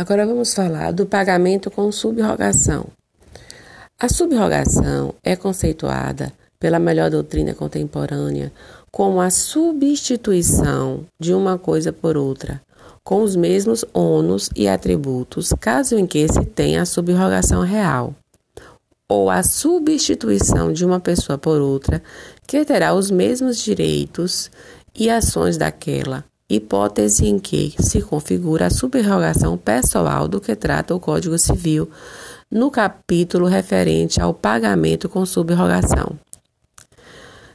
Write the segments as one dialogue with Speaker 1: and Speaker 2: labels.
Speaker 1: Agora vamos falar do pagamento com subrogação. A subrogação é conceituada pela melhor doutrina contemporânea como a substituição de uma coisa por outra, com os mesmos ônus e atributos, caso em que se tenha a subrogação real, ou a substituição de uma pessoa por outra, que terá os mesmos direitos e ações daquela, hipótese em que se configura a subrogação pessoal do que trata o Código Civil no capítulo referente ao pagamento com subrogação.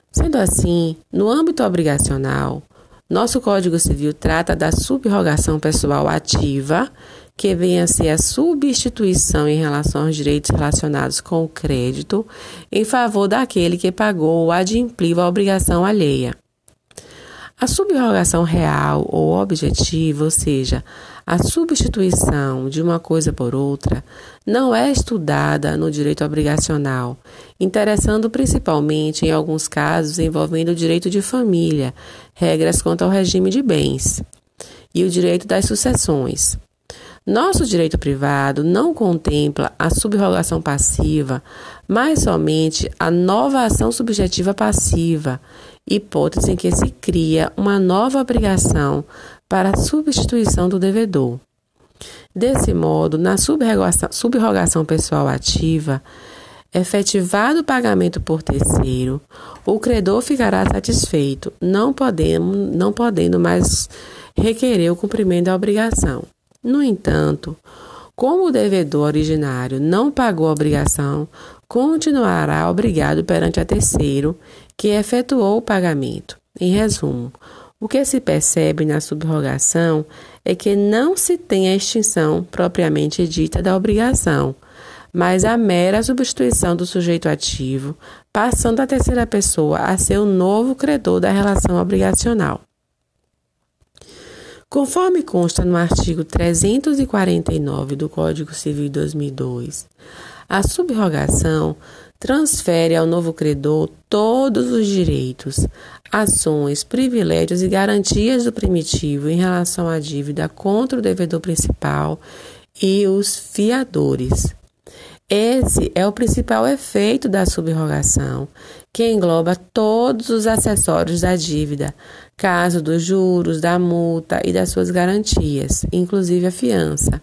Speaker 1: Sendo assim, no âmbito obrigacional, nosso Código Civil trata da subrogação pessoal ativa, que vem a ser a substituição em relação aos direitos relacionados com o crédito em favor daquele que pagou ou adimpliu a obrigação alheia. A subrogação real ou objetiva, ou seja, a substituição de uma coisa por outra, não é estudada no direito obrigacional, interessando principalmente em alguns casos envolvendo o direito de família, regras quanto ao regime de bens e o direito das sucessões. Nosso direito privado não contempla a subrogação passiva, mas somente a nova ação subjetiva passiva, hipótese em que se cria uma nova obrigação para a substituição do devedor. Desse modo, na subrogação, pessoal ativa, efetivado o pagamento por terceiro, o credor ficará satisfeito, não podendo, não podendo mais requerer o cumprimento da obrigação. No entanto, como o devedor originário não pagou a obrigação, continuará obrigado perante a terceiro que efetuou o pagamento. Em resumo, o que se percebe na subrogação é que não se tem a extinção propriamente dita da obrigação, mas a mera substituição do sujeito ativo, passando a terceira pessoa a ser o novo credor da relação obrigacional. Conforme consta no artigo 349 do Código Civil de 2002, a subrogação transfere ao novo credor todos os direitos, ações, privilégios e garantias do primitivo em relação à dívida contra o devedor principal e os fiadores. Esse é o principal efeito da subrogação, que engloba todos os acessórios da dívida, caso dos juros, da multa e das suas garantias, inclusive a fiança.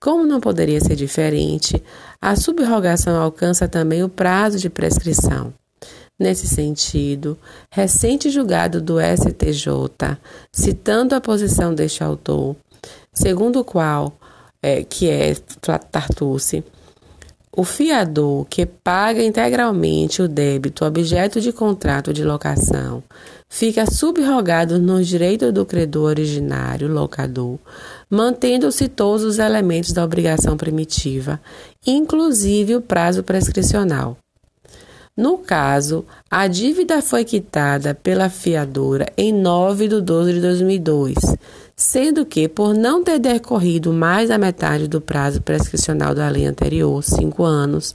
Speaker 1: Como não poderia ser diferente, a subrogação alcança também o prazo de prescrição. Nesse sentido, recente julgado do STJ, citando a posição deste autor, segundo o qual, é, que é Tartucci, o fiador que paga integralmente o débito objeto de contrato de locação fica subrogado nos direitos do credor originário, locador, mantendo-se todos os elementos da obrigação primitiva, inclusive o prazo prescricional. No caso, a dívida foi quitada pela fiadora em 9 de 12 de 2002, sendo que, por não ter decorrido mais da metade do prazo prescricional da lei anterior, cinco anos,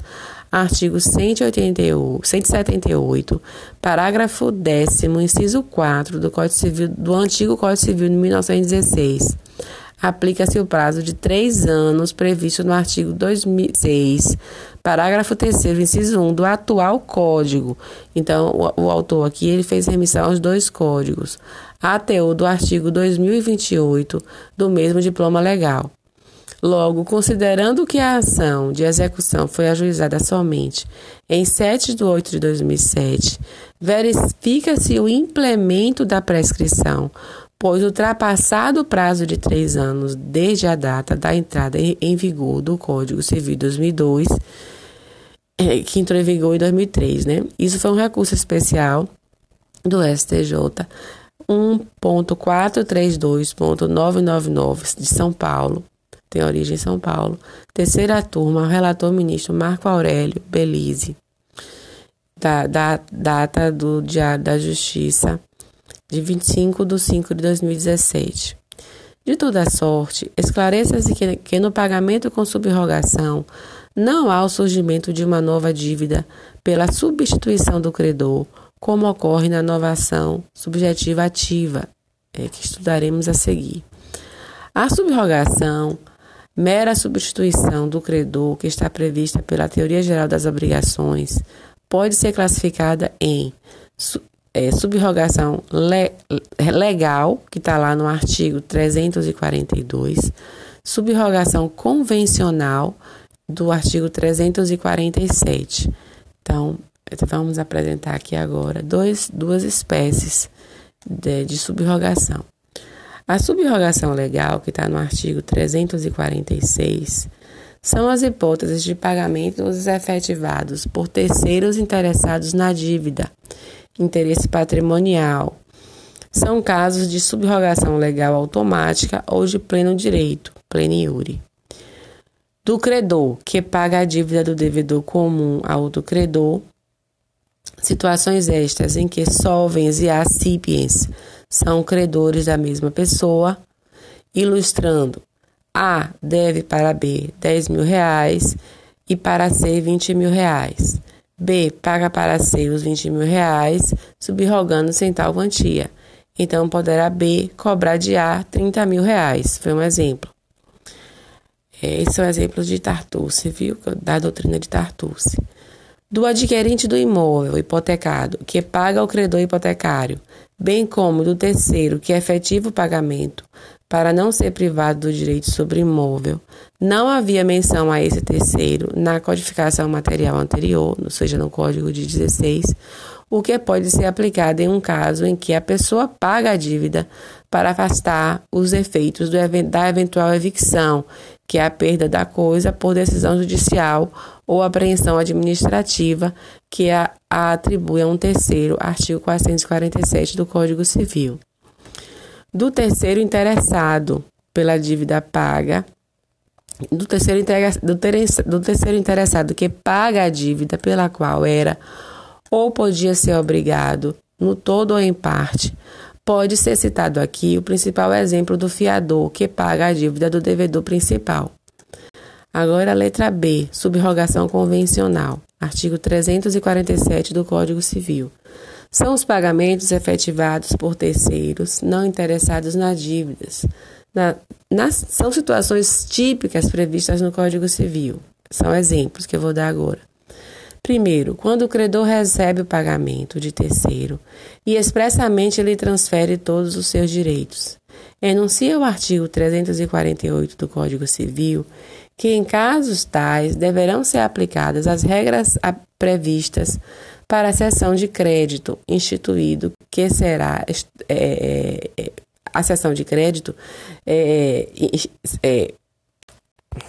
Speaker 1: artigo 188, 178, parágrafo 10 inciso 4 do Código Civil do antigo Código Civil de 1916. Aplica-se o prazo de três anos previsto no artigo 2006, parágrafo 3 inciso 1 do atual Código. Então, o, o autor aqui ele fez remissão aos dois códigos. ATU do artigo 2028 do mesmo diploma legal. Logo, considerando que a ação de execução foi ajuizada somente em 7 de 8 de 2007, verifica-se o implemento da prescrição, pois ultrapassado o prazo de três anos desde a data da entrada em vigor do Código Civil 2002, eh, que entrou em vigor em 2003, né? Isso foi um recurso especial do STJ 1.432.999 de São Paulo, tem origem em São Paulo. Terceira turma, relator ministro Marco Aurélio Belize. Da, da data do Diário da Justiça, de 25 de 5 de 2017. De toda sorte, esclareça-se que, que no pagamento com subrogação não há o surgimento de uma nova dívida pela substituição do credor, como ocorre na inovação subjetiva ativa, é, que estudaremos a seguir. A subrogação mera substituição do credor que está prevista pela teoria geral das obrigações pode ser classificada em é, subrogação le, legal, que está lá no artigo 342, subrogação convencional do artigo 347. Então, vamos apresentar aqui agora dois, duas espécies de, de subrogação. A subrogação legal, que está no artigo 346, são as hipóteses de pagamentos efetivados por terceiros interessados na dívida, interesse patrimonial. São casos de subrogação legal automática ou de pleno direito, pleniure. Do credor, que paga a dívida do devedor comum a outro credor, situações estas em que solvens e acipiens são credores da mesma pessoa, ilustrando A deve para B 10 mil reais e para C 20 mil reais. B paga para C os 20 mil reais, subrogando sem tal quantia. Então poderá B cobrar de A 30 mil reais. Foi um exemplo. Esses são exemplos de Tartuce, viu? Da doutrina de Tartuce do adquirente do imóvel hipotecado, que paga ao credor hipotecário, bem como do terceiro, que efetiva o pagamento, para não ser privado do direito sobre imóvel. Não havia menção a esse terceiro na codificação material anterior, ou seja, no Código de 16, o que pode ser aplicado em um caso em que a pessoa paga a dívida para afastar os efeitos da eventual evicção, que é a perda da coisa por decisão judicial ou apreensão administrativa, que a, a atribui a um terceiro, artigo 447 do Código Civil. Do terceiro interessado pela dívida paga, do terceiro, do, ter, do terceiro interessado que paga a dívida pela qual era ou podia ser obrigado, no todo ou em parte, pode ser citado aqui o principal exemplo do fiador que paga a dívida do devedor principal. Agora a letra B, subrogação convencional, artigo 347 do Código Civil. São os pagamentos efetivados por terceiros não interessados nas dívidas. Na, nas, são situações típicas previstas no Código Civil. São exemplos que eu vou dar agora. Primeiro, quando o credor recebe o pagamento de terceiro e expressamente lhe transfere todos os seus direitos. Enuncia o artigo 348 do Código Civil que, em casos tais, deverão ser aplicadas as regras previstas para a cessão de crédito instituído, que será é, é, a cessão de crédito é, é,